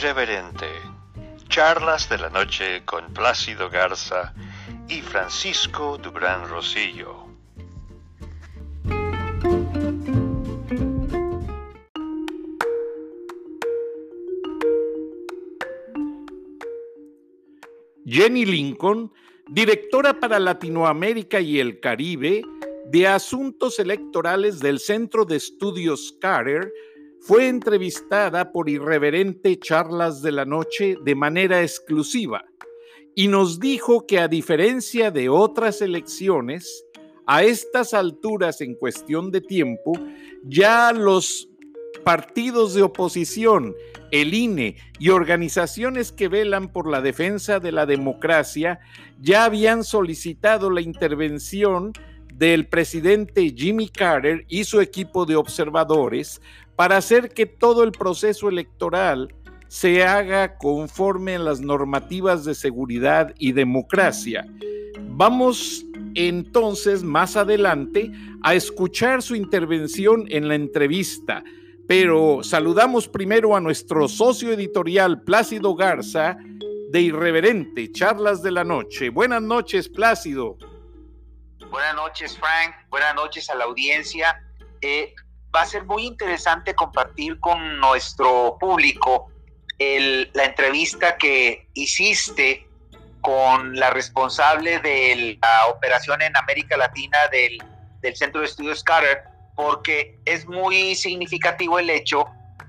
Irreverente. Charlas de la noche con Plácido Garza y Francisco Dubrán Rosillo. Jenny Lincoln, directora para Latinoamérica y el Caribe de Asuntos Electorales del Centro de Estudios Carter, fue entrevistada por Irreverente Charlas de la Noche de manera exclusiva y nos dijo que a diferencia de otras elecciones, a estas alturas en cuestión de tiempo, ya los partidos de oposición, el INE y organizaciones que velan por la defensa de la democracia ya habían solicitado la intervención del presidente Jimmy Carter y su equipo de observadores para hacer que todo el proceso electoral se haga conforme a las normativas de seguridad y democracia. Vamos entonces más adelante a escuchar su intervención en la entrevista, pero saludamos primero a nuestro socio editorial Plácido Garza de Irreverente, Charlas de la Noche. Buenas noches, Plácido. Buenas noches, Frank. Buenas noches a la audiencia. Eh, va a ser muy interesante compartir con nuestro público la entrevista que hiciste con la responsable de la operación en América Latina del, del Centro de Estudios Carter, porque es muy significativo el hecho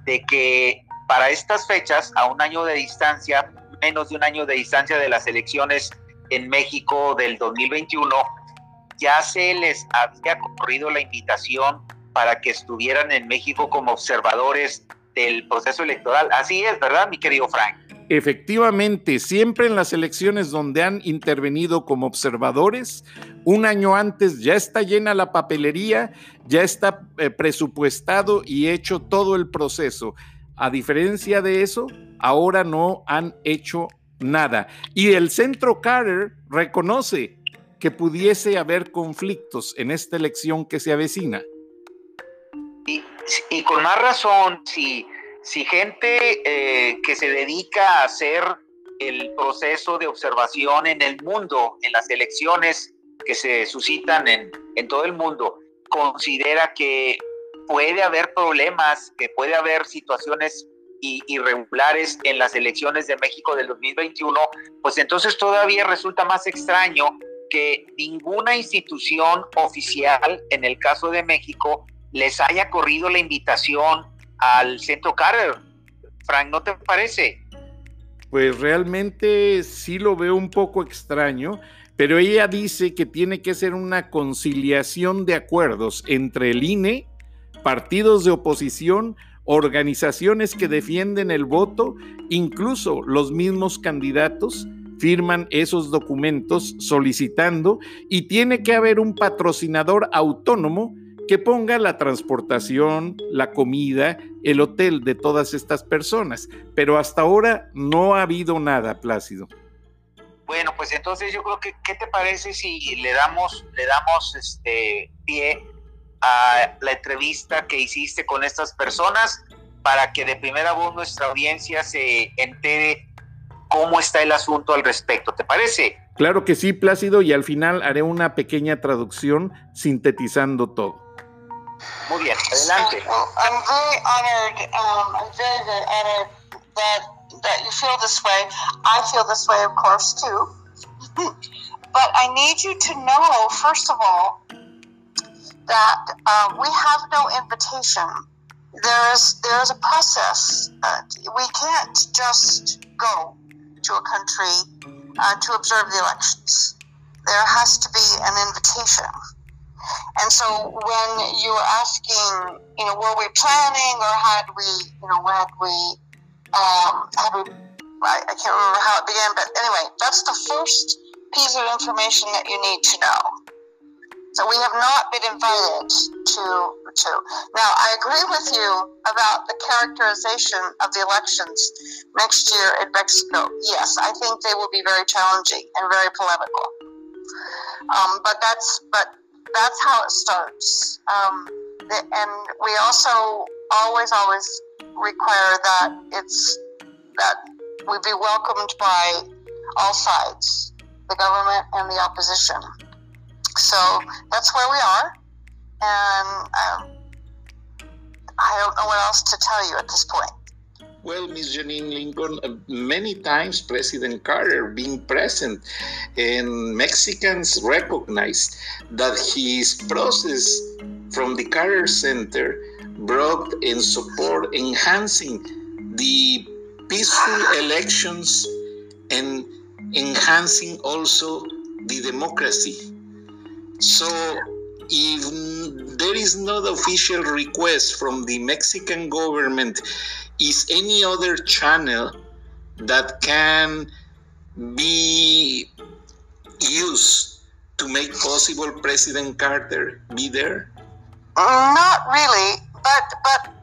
de que para estas fechas, a un año de distancia, menos de un año de distancia de las elecciones en México del 2021, ya se les había corrido la invitación para que estuvieran en México como observadores del proceso electoral. Así es, ¿verdad, mi querido Frank? Efectivamente, siempre en las elecciones donde han intervenido como observadores, un año antes ya está llena la papelería, ya está eh, presupuestado y hecho todo el proceso. A diferencia de eso, ahora no han hecho nada. Y el Centro Carter reconoce que pudiese haber conflictos en esta elección que se avecina. Y, con más razón, si, si gente eh, que se dedica a hacer el proceso de observación en el mundo, en las elecciones que se suscitan en, en todo el mundo, considera que puede haber problemas, que puede haber situaciones irregulares en las elecciones de México del 2021, pues entonces todavía resulta más extraño que ninguna institución oficial, en el caso de México, les haya corrido la invitación al centro Carter. Frank, ¿no te parece? Pues realmente sí lo veo un poco extraño, pero ella dice que tiene que ser una conciliación de acuerdos entre el INE, partidos de oposición, organizaciones que defienden el voto, incluso los mismos candidatos firman esos documentos solicitando y tiene que haber un patrocinador autónomo que ponga la transportación, la comida, el hotel de todas estas personas. Pero hasta ahora no ha habido nada, Plácido. Bueno, pues entonces yo creo que, ¿qué te parece si le damos, le damos este pie a la entrevista que hiciste con estas personas para que de primera voz nuestra audiencia se entere cómo está el asunto al respecto. ¿Te parece? Claro que sí, Plácido, y al final haré una pequeña traducción sintetizando todo. Muy bien, adelante. Well, I'm very honored. Um, I'm very, very honored that that you feel this way. I feel this way, of course, too. but I need you to know, first of all, that uh, we have no invitation. There is there is a process. Uh, we can't just go to a country uh, to observe the elections. There has to be an invitation. And so when you were asking, you know, were we planning or had we, you know, had we, um, had we, I, I can't remember how it began, but anyway, that's the first piece of information that you need to know. So we have not been invited to to. Now I agree with you about the characterization of the elections next year in Mexico. Yes, I think they will be very challenging and very polemical. Um, but that's but that's how it starts. Um, and we also always, always require that it's that we be welcomed by all sides, the government and the opposition. So that's where we are, and um, I don't know what else to tell you at this point. Well, Miss Janine Lincoln, uh, many times President Carter being present, and Mexicans recognize that his process from the Carter Center brought in support enhancing the peaceful elections and enhancing also the democracy. So, if there is no official request from the Mexican government, is any other channel that can be used to make possible President Carter be there? Not really, but but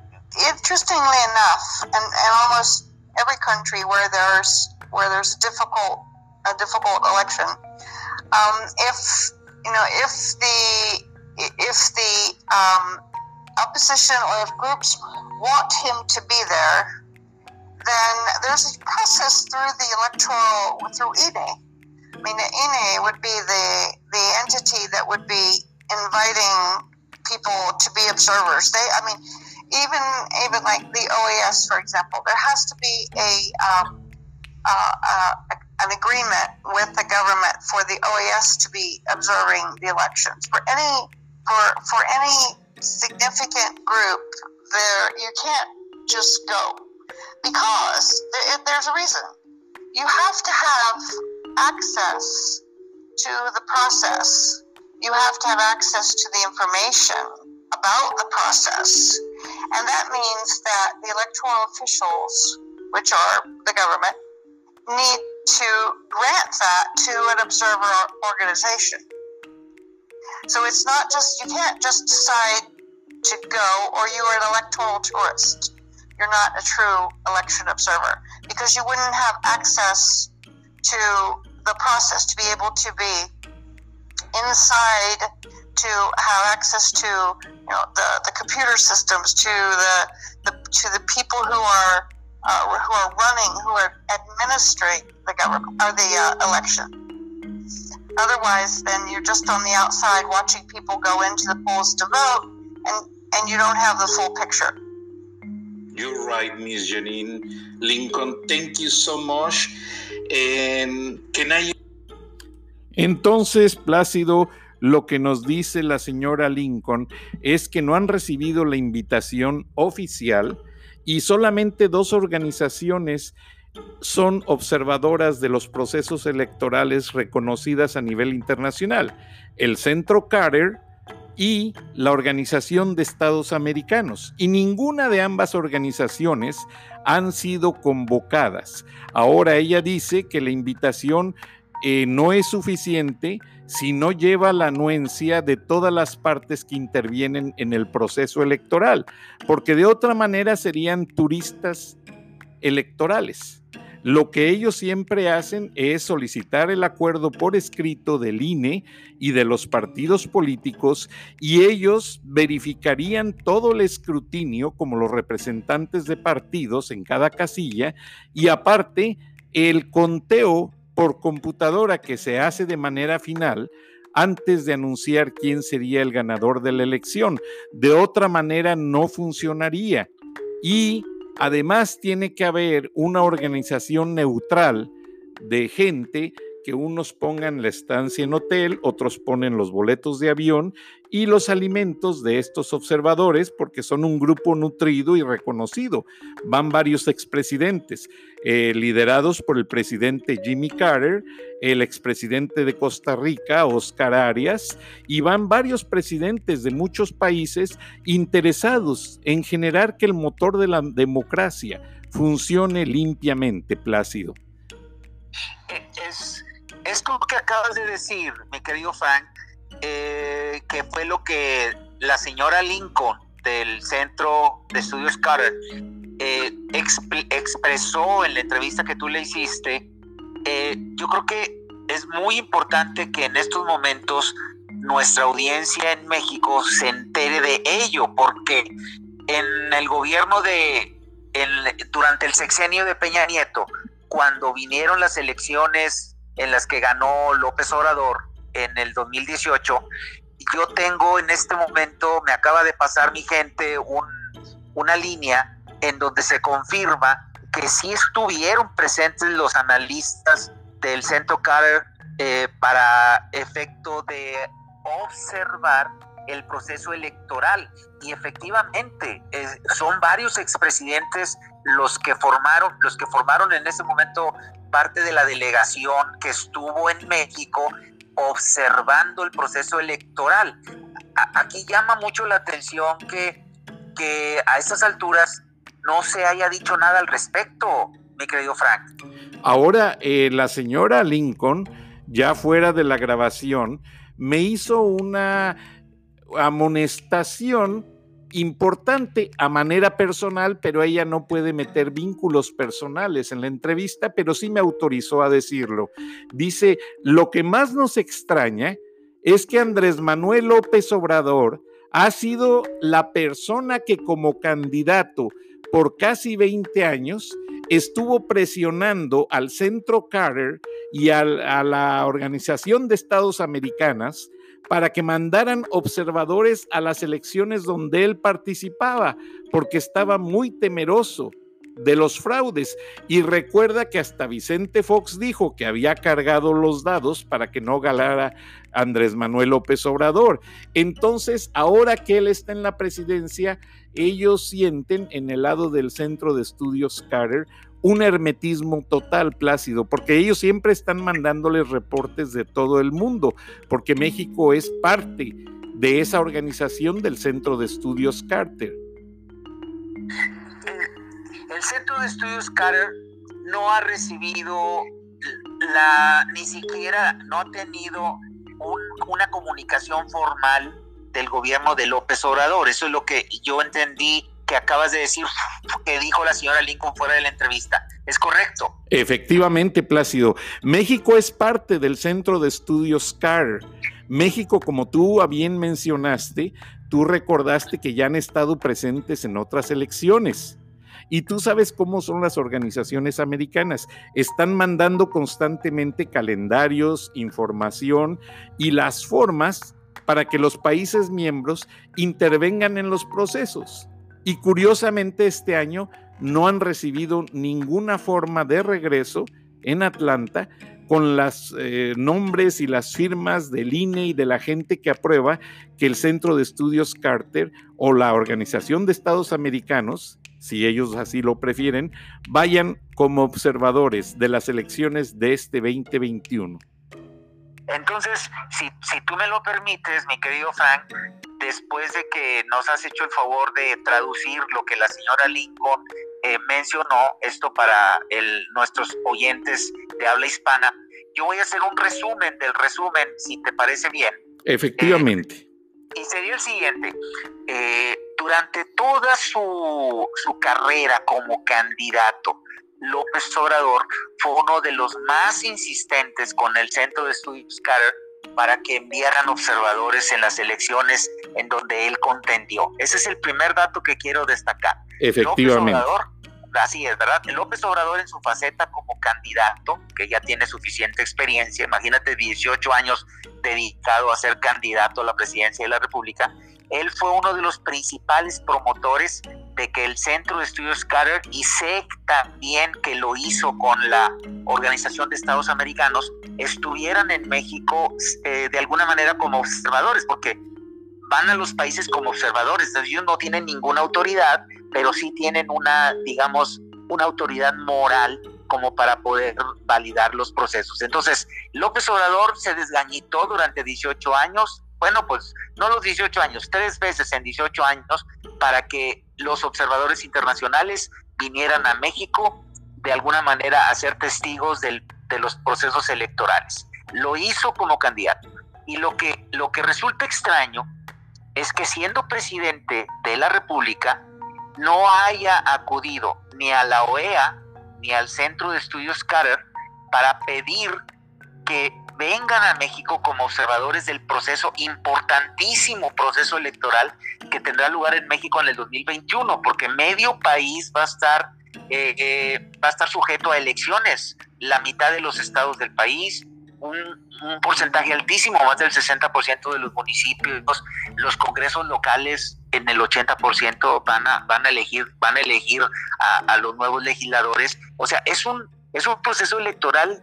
interestingly enough, and, and almost every country where there's where there's a difficult a difficult election, um, if you know if the if the um, opposition or if groups want him to be there, then there's a process through the electoral through INE. I mean, the INE would be the the entity that would be inviting people to be observers. They, I mean, even even like the OAS, for example, there has to be a um, uh, uh, an agreement with the government for the OAS to be observing the elections. For any for for any significant group, there you can't just go because there's a reason. You have to have access to the process. You have to have access to the information about the process. And that means that the electoral officials, which are the government, need to grant that to an observer organization. So it's not just, you can't just decide to go or you are an electoral tourist. You're not a true election observer because you wouldn't have access to the process to be able to be inside to have access to you know the, the computer systems to the, the to the people who are uh, who are running who are administering the government or the uh, election otherwise then you're just on the outside watching people go into the polls to vote and and you don't have the full picture. You're right miss janine lincoln. Thank you so much. And can i entonces plácido Lo que nos dice la señora Lincoln es que no han recibido la invitación oficial y solamente dos organizaciones son observadoras de los procesos electorales reconocidas a nivel internacional, el Centro Carter y la Organización de Estados Americanos. Y ninguna de ambas organizaciones han sido convocadas. Ahora ella dice que la invitación eh, no es suficiente si no lleva la anuencia de todas las partes que intervienen en el proceso electoral, porque de otra manera serían turistas electorales. Lo que ellos siempre hacen es solicitar el acuerdo por escrito del INE y de los partidos políticos y ellos verificarían todo el escrutinio como los representantes de partidos en cada casilla y aparte el conteo por computadora que se hace de manera final antes de anunciar quién sería el ganador de la elección. De otra manera no funcionaría. Y además tiene que haber una organización neutral de gente que unos pongan la estancia en hotel, otros ponen los boletos de avión y los alimentos de estos observadores, porque son un grupo nutrido y reconocido. Van varios expresidentes, eh, liderados por el presidente Jimmy Carter, el expresidente de Costa Rica, Oscar Arias, y van varios presidentes de muchos países interesados en generar que el motor de la democracia funcione limpiamente, Plácido. Es es como que acabas de decir, mi querido Frank, eh, que fue lo que la señora Lincoln del Centro de Estudios Carter eh, expresó en la entrevista que tú le hiciste. Eh, yo creo que es muy importante que en estos momentos nuestra audiencia en México se entere de ello, porque en el gobierno de durante el sexenio de Peña Nieto, cuando vinieron las elecciones en las que ganó López Obrador en el 2018, yo tengo en este momento, me acaba de pasar mi gente una línea en donde se confirma que sí estuvieron presentes los analistas del Centro Carter eh, para efecto de observar el proceso electoral. Y efectivamente son varios expresidentes los que formaron los que formaron en ese momento parte de la delegación que estuvo en México observando el proceso electoral. aquí llama mucho la atención que, que a estas alturas no se haya dicho nada al respecto, mi querido Frank. Ahora, eh, la señora Lincoln, ya fuera de la grabación, me hizo una amonestación importante a manera personal, pero ella no puede meter vínculos personales en la entrevista, pero sí me autorizó a decirlo. Dice, lo que más nos extraña es que Andrés Manuel López Obrador ha sido la persona que como candidato por casi 20 años estuvo presionando al Centro Carter y a la Organización de Estados Americanas para que mandaran observadores a las elecciones donde él participaba, porque estaba muy temeroso de los fraudes. Y recuerda que hasta Vicente Fox dijo que había cargado los dados para que no galara Andrés Manuel López Obrador. Entonces, ahora que él está en la presidencia, ellos sienten en el lado del Centro de Estudios Carter un hermetismo total, Plácido, porque ellos siempre están mandándoles reportes de todo el mundo, porque México es parte de esa organización del Centro de Estudios Carter. El Centro de Estudios Carter no ha recibido la, ni siquiera no ha tenido una comunicación formal del gobierno de López Obrador. Eso es lo que yo entendí que acabas de decir que dijo la señora Lincoln fuera de la entrevista. ¿Es correcto? Efectivamente, Plácido. México es parte del Centro de Estudios CAR. México, como tú bien mencionaste, tú recordaste que ya han estado presentes en otras elecciones. Y tú sabes cómo son las organizaciones americanas. Están mandando constantemente calendarios, información y las formas para que los países miembros intervengan en los procesos. Y curiosamente este año no han recibido ninguna forma de regreso en Atlanta con los eh, nombres y las firmas del INE y de la gente que aprueba que el Centro de Estudios Carter o la Organización de Estados Americanos, si ellos así lo prefieren, vayan como observadores de las elecciones de este 2021. Entonces, si, si tú me lo permites, mi querido Frank, después de que nos has hecho el favor de traducir lo que la señora Lincoln eh, mencionó, esto para el, nuestros oyentes de habla hispana, yo voy a hacer un resumen del resumen, si te parece bien. Efectivamente. Eh, y sería el siguiente. Eh, durante toda su, su carrera como candidato, López Obrador fue uno de los más insistentes con el Centro de Estudios Carter para que enviaran observadores en las elecciones en donde él contendió. Ese es el primer dato que quiero destacar. Efectivamente. López Obrador, así es, ¿verdad? López Obrador en su faceta como candidato, que ya tiene suficiente experiencia, imagínate 18 años dedicado a ser candidato a la presidencia de la República, él fue uno de los principales promotores de que el Centro de Estudios Carter, y sé también que lo hizo con la Organización de Estados Americanos, estuvieran en México eh, de alguna manera como observadores, porque van a los países como observadores, ellos no tienen ninguna autoridad, pero sí tienen una, digamos, una autoridad moral como para poder validar los procesos. Entonces, López Obrador se desgañitó durante 18 años, bueno, pues no los 18 años, tres veces en 18 años para que los observadores internacionales vinieran a México de alguna manera a ser testigos de los procesos electorales. Lo hizo como candidato. Y lo que, lo que resulta extraño es que siendo presidente de la República no haya acudido ni a la OEA ni al Centro de Estudios Carter para pedir que vengan a México como observadores del proceso, importantísimo proceso electoral que tendrá lugar en México en el 2021, porque medio país va a estar, eh, eh, va a estar sujeto a elecciones, la mitad de los estados del país, un, porcentaje altísimo, más del 60% de los municipios, los congresos locales en el 80% van a, van a elegir, van a, elegir a, a los nuevos legisladores. O sea, es un, es un proceso electoral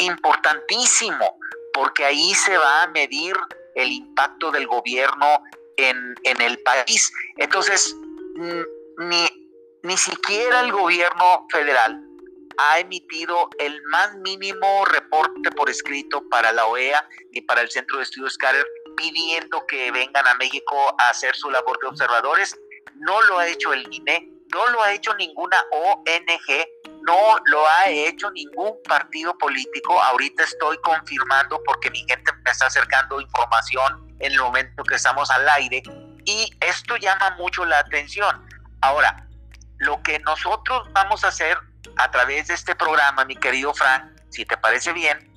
importantísimo, porque ahí se va a medir el impacto del gobierno en, el país. Entonces, ni, ni siquiera el gobierno federal ha emitido el más mínimo reporte por escrito para la OEA y para el Centro de Estudios Carter pidiendo que vengan a México a hacer su labor de observadores. No lo ha hecho el INE, no lo ha hecho ninguna ONG, no lo ha hecho ningún partido político. Ahorita estoy confirmando porque mi gente me está acercando información en el momento que estamos al aire y esto llama mucho la atención. Ahora, lo que nosotros vamos a hacer a través de este programa, mi querido Frank, si te parece bien,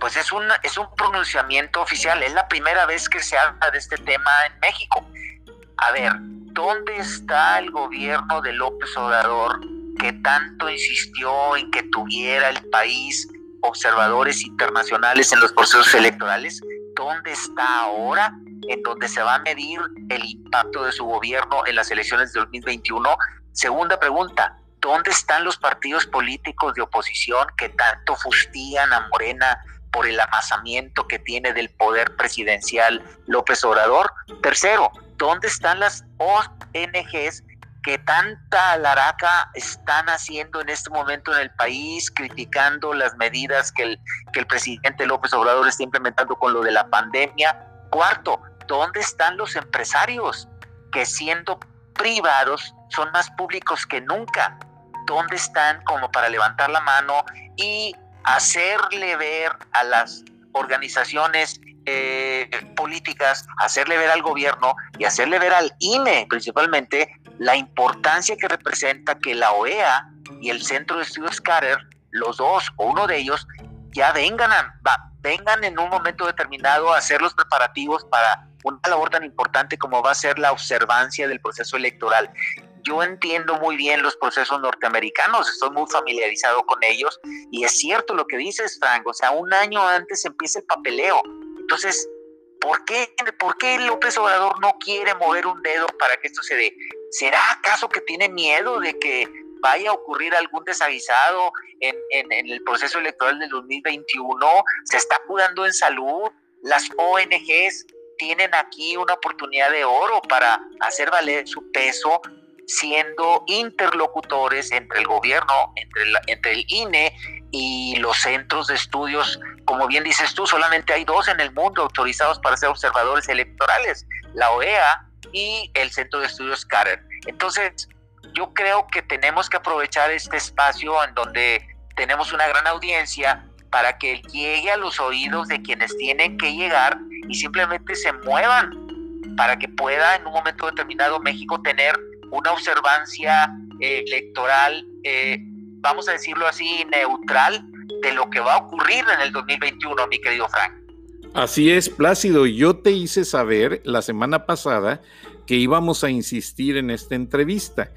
pues es un, es un pronunciamiento oficial. Es la primera vez que se habla de este tema en México. A ver, ¿dónde está el gobierno de López Obrador que tanto insistió en que tuviera el país observadores internacionales en los procesos electorales? ¿Dónde está ahora? En donde se va a medir el impacto de su gobierno en las elecciones de 2021. Segunda pregunta, ¿dónde están los partidos políticos de oposición que tanto fustigan a Morena por el amasamiento que tiene del poder presidencial López Obrador? Tercero, ¿dónde están las ONGs que tanta alaraca están haciendo en este momento en el país, criticando las medidas que el, que el presidente López Obrador está implementando con lo de la pandemia? Cuarto, ¿dónde están los empresarios que siendo privados son más públicos que nunca? ¿Dónde están como para levantar la mano y hacerle ver a las organizaciones eh, políticas, hacerle ver al gobierno y hacerle ver al INE principalmente la importancia que representa que la OEA y el Centro de Estudios Carter, los dos o uno de ellos, ya vengan, a, vengan en un momento determinado a hacer los preparativos para una labor tan importante como va a ser la observancia del proceso electoral. Yo entiendo muy bien los procesos norteamericanos, estoy muy familiarizado con ellos y es cierto lo que dices, Frank, o sea, un año antes empieza el papeleo. Entonces, ¿por qué, ¿por qué López Obrador no quiere mover un dedo para que esto se dé? ¿Será acaso que tiene miedo de que vaya a ocurrir algún desaguisado en, en, el proceso electoral del 2021? ¿Se está cuidando en salud? Las ONGs tienen aquí una oportunidad de oro para hacer valer su peso siendo interlocutores entre el gobierno, entre, entre el INE y los centros de estudios. Como bien dices tú, solamente hay dos en el mundo autorizados para ser observadores electorales, la OEA y el Centro de Estudios Carter. Entonces, yo creo que tenemos que aprovechar este espacio en donde tenemos una gran audiencia para que llegue a los oídos de quienes tienen que llegar y simplemente se muevan para que pueda en un momento determinado México tener una observancia eh, electoral, eh, vamos a decirlo así, neutral de lo que va a ocurrir en el 2021, mi querido Frank. Así es, Plácido. Yo te hice saber la semana pasada que íbamos a insistir en esta entrevista.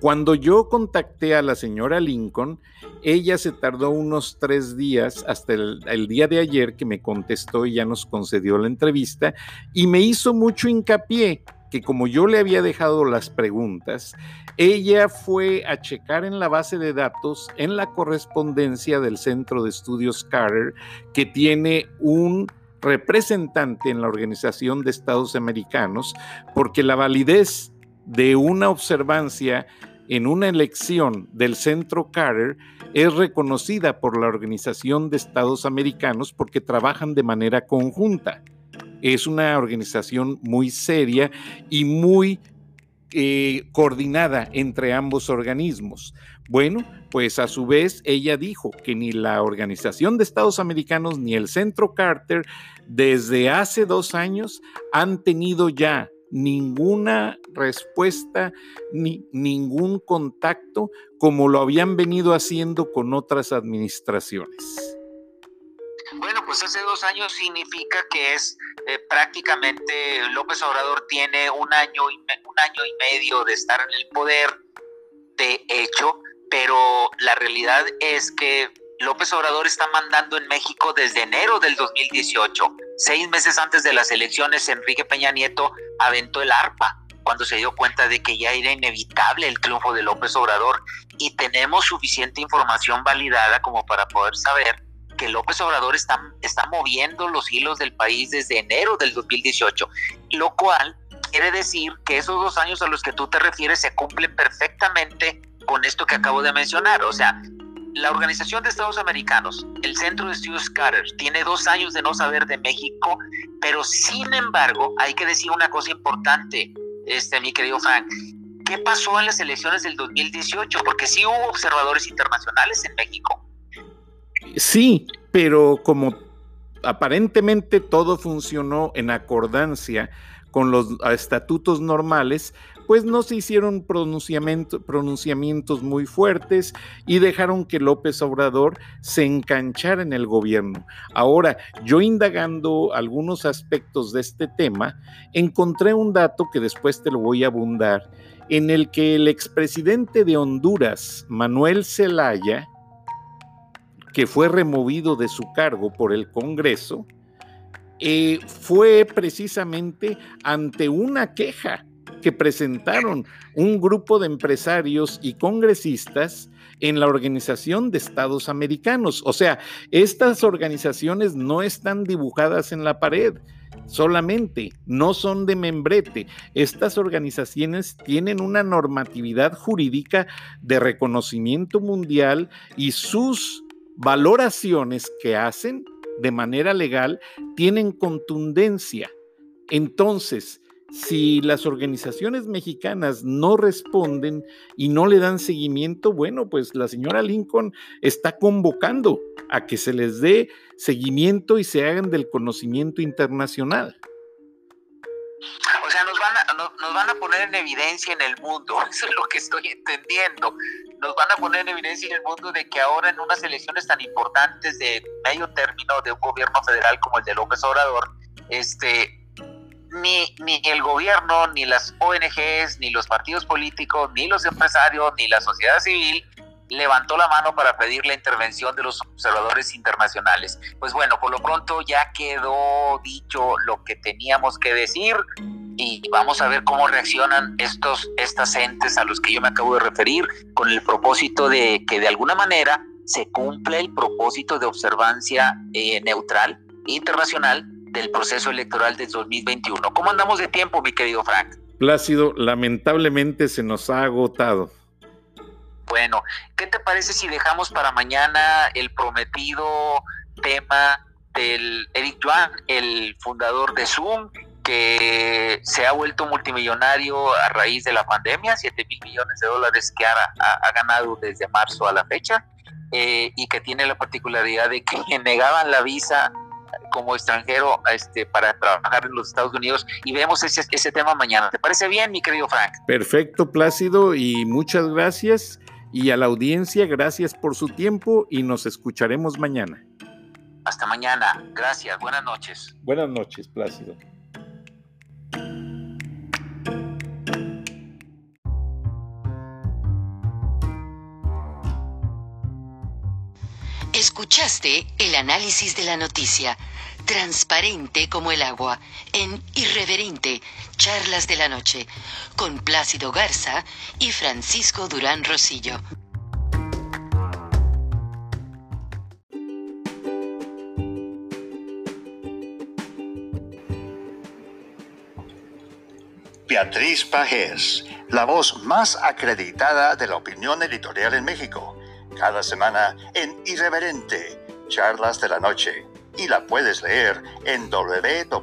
Cuando yo contacté a la señora Lincoln, ella se tardó unos tres días hasta el, el, día de ayer que me contestó y ya nos concedió la entrevista y me hizo mucho hincapié que como yo le había dejado las preguntas, ella fue a checar en la base de datos, en la correspondencia del Centro de Estudios Carter, que tiene un representante en la Organización de Estados Americanos, porque la validez de una observancia en una elección del Centro Carter es reconocida por la Organización de Estados Americanos porque trabajan de manera conjunta es una organización muy seria y muy eh, coordinada entre ambos organismos. Bueno, pues a su vez ella dijo que ni la Organización de Estados Americanos ni el Centro Carter desde hace dos años han tenido ya ninguna respuesta ni ningún contacto como lo habían venido haciendo con otras administraciones. Pues hace dos años significa que es eh, prácticamente López Obrador tiene un año, y un año y medio de estar en el poder, de hecho, pero la realidad es que López Obrador está mandando en México desde enero del 2018. Seis meses antes de las elecciones, Enrique Peña Nieto aventó el arpa cuando se dio cuenta de que ya era inevitable el triunfo de López Obrador y tenemos suficiente información validada como para poder saber que López Obrador está, está moviendo los hilos del país desde enero del 2018, lo cual quiere decir que esos dos años a los que tú te refieres se cumplen perfectamente con esto que acabo de mencionar. O sea, la Organización de Estados Americanos, el Centro de Estudios Carter, tiene dos años de no saber de México, pero sin embargo, hay que decir una cosa importante, este, mi querido Frank. ¿Qué pasó en las elecciones del 2018? Porque sí hubo observadores internacionales en México. Sí, pero como aparentemente todo funcionó en acordancia con los estatutos normales, pues no se hicieron pronunciamientos muy fuertes y dejaron que López Obrador se enganchara en el gobierno. Ahora, yo indagando algunos aspectos de este tema, encontré un dato que después te lo voy a abundar, en el que el expresidente de Honduras, Manuel Zelaya, que fue removido de su cargo por el Congreso, eh, fue precisamente ante una queja que presentaron un grupo de empresarios y congresistas en la Organización de Estados Americanos. O sea, estas organizaciones no están dibujadas en la pared solamente, no son de membrete. Estas organizaciones tienen una normatividad jurídica de reconocimiento mundial y sus valoraciones que hacen de manera legal tienen contundencia. Entonces, si las organizaciones mexicanas no responden y no le dan seguimiento, bueno, pues la señora Lincoln está convocando a que se les dé seguimiento y se hagan del conocimiento internacional. O sea, nos van, a, nos van a poner en evidencia en el mundo, eso es lo que estoy entendiendo. Nos van a poner en evidencia en el mundo de que ahora en unas elecciones tan importantes de medio término de un gobierno federal como el de López Obrador, este, ni, ni el gobierno, ni las ONGs, ni los partidos políticos, ni los empresarios, ni la sociedad civil levantó la mano para pedir la intervención de los observadores internacionales. Pues bueno, por lo pronto ya quedó dicho lo que teníamos que decir y vamos a ver cómo reaccionan estos estas entes a los que yo me acabo de referir con el propósito de que de alguna manera se cumpla el propósito de observancia eh, neutral internacional del proceso electoral del 2021. ¿Cómo andamos de tiempo, mi querido Frank? Plácido, lamentablemente se nos ha agotado. Bueno, ¿qué te parece si dejamos para mañana el prometido tema del Eric Yuan, el fundador de Zoom, que se ha vuelto multimillonario a raíz de la pandemia, 7 mil millones de dólares que ha, ganado desde marzo a la fecha, eh, y que tiene la particularidad de que negaban la visa como extranjero este, para trabajar en los Estados Unidos y vemos ese, ese tema mañana. ¿Te parece bien, mi querido Frank? Perfecto, Plácido, y muchas gracias. Y a la audiencia, gracias por su tiempo y nos escucharemos mañana. Hasta mañana. Gracias. Buenas noches. Buenas noches, Plácido. Escuchaste el análisis de la noticia, transparente como el agua, en Irreverente, Charlas de la Noche, con Plácido Garza y Francisco Durán Rosillo. Beatriz Pajés, la voz más acreditada de la opinión editorial en México cada semana en Irreverente, Charlas de la Noche, y la puedes leer en www.siempre.mx.